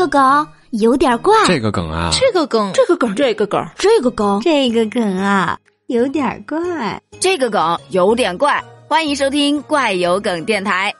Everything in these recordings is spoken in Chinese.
个梗有点怪，这个梗啊，这个梗，这个梗，这个梗，这个梗，这个梗啊，有点怪，这个梗有点怪。欢迎收听怪有梗电台。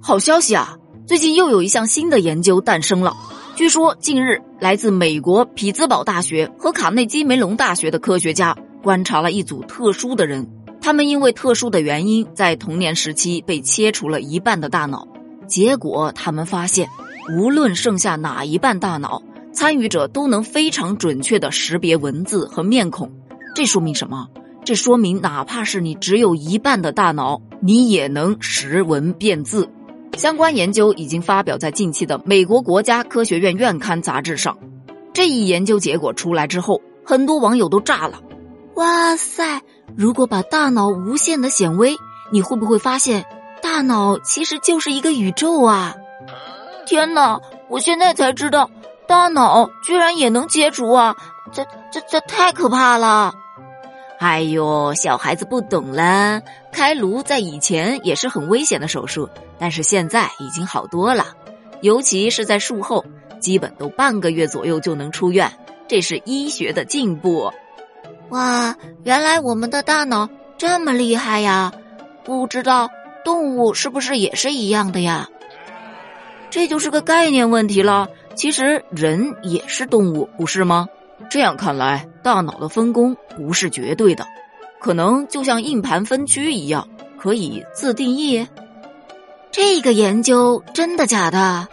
好消息啊！最近又有一项新的研究诞生了。据说近日，来自美国匹兹堡大学和卡内基梅隆大学的科学家观察了一组特殊的人，他们因为特殊的原因，在童年时期被切除了一半的大脑。结果他们发现，无论剩下哪一半大脑，参与者都能非常准确地识别文字和面孔。这说明什么？这说明哪怕是你只有一半的大脑，你也能识文辨字。相关研究已经发表在近期的美国国家科学院院刊杂志上。这一研究结果出来之后，很多网友都炸了。哇塞！如果把大脑无限的显微，你会不会发现，大脑其实就是一个宇宙啊？天哪！我现在才知道，大脑居然也能切除啊！这、这、这太可怕了！哎呦，小孩子不懂啦。开颅在以前也是很危险的手术，但是现在已经好多了，尤其是在术后，基本都半个月左右就能出院，这是医学的进步。哇，原来我们的大脑这么厉害呀！不知道动物是不是也是一样的呀？这就是个概念问题了。其实人也是动物，不是吗？这样看来，大脑的分工不是绝对的，可能就像硬盘分区一样，可以自定义。这个研究真的假的？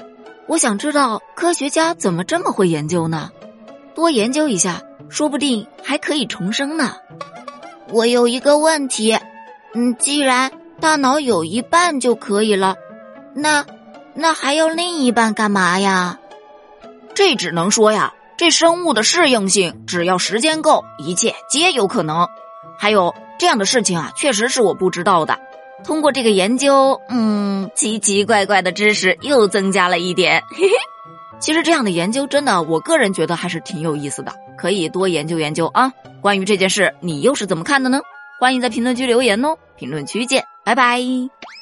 我想知道科学家怎么这么会研究呢？多研究一下，说不定还可以重生呢。我有一个问题，嗯，既然大脑有一半就可以了，那那还要另一半干嘛呀？这只能说呀。这生物的适应性，只要时间够，一切皆有可能。还有这样的事情啊，确实是我不知道的。通过这个研究，嗯，奇奇怪怪的知识又增加了一点。嘿嘿，其实这样的研究真的，我个人觉得还是挺有意思的，可以多研究研究啊。关于这件事，你又是怎么看的呢？欢迎在评论区留言哦。评论区见，拜拜。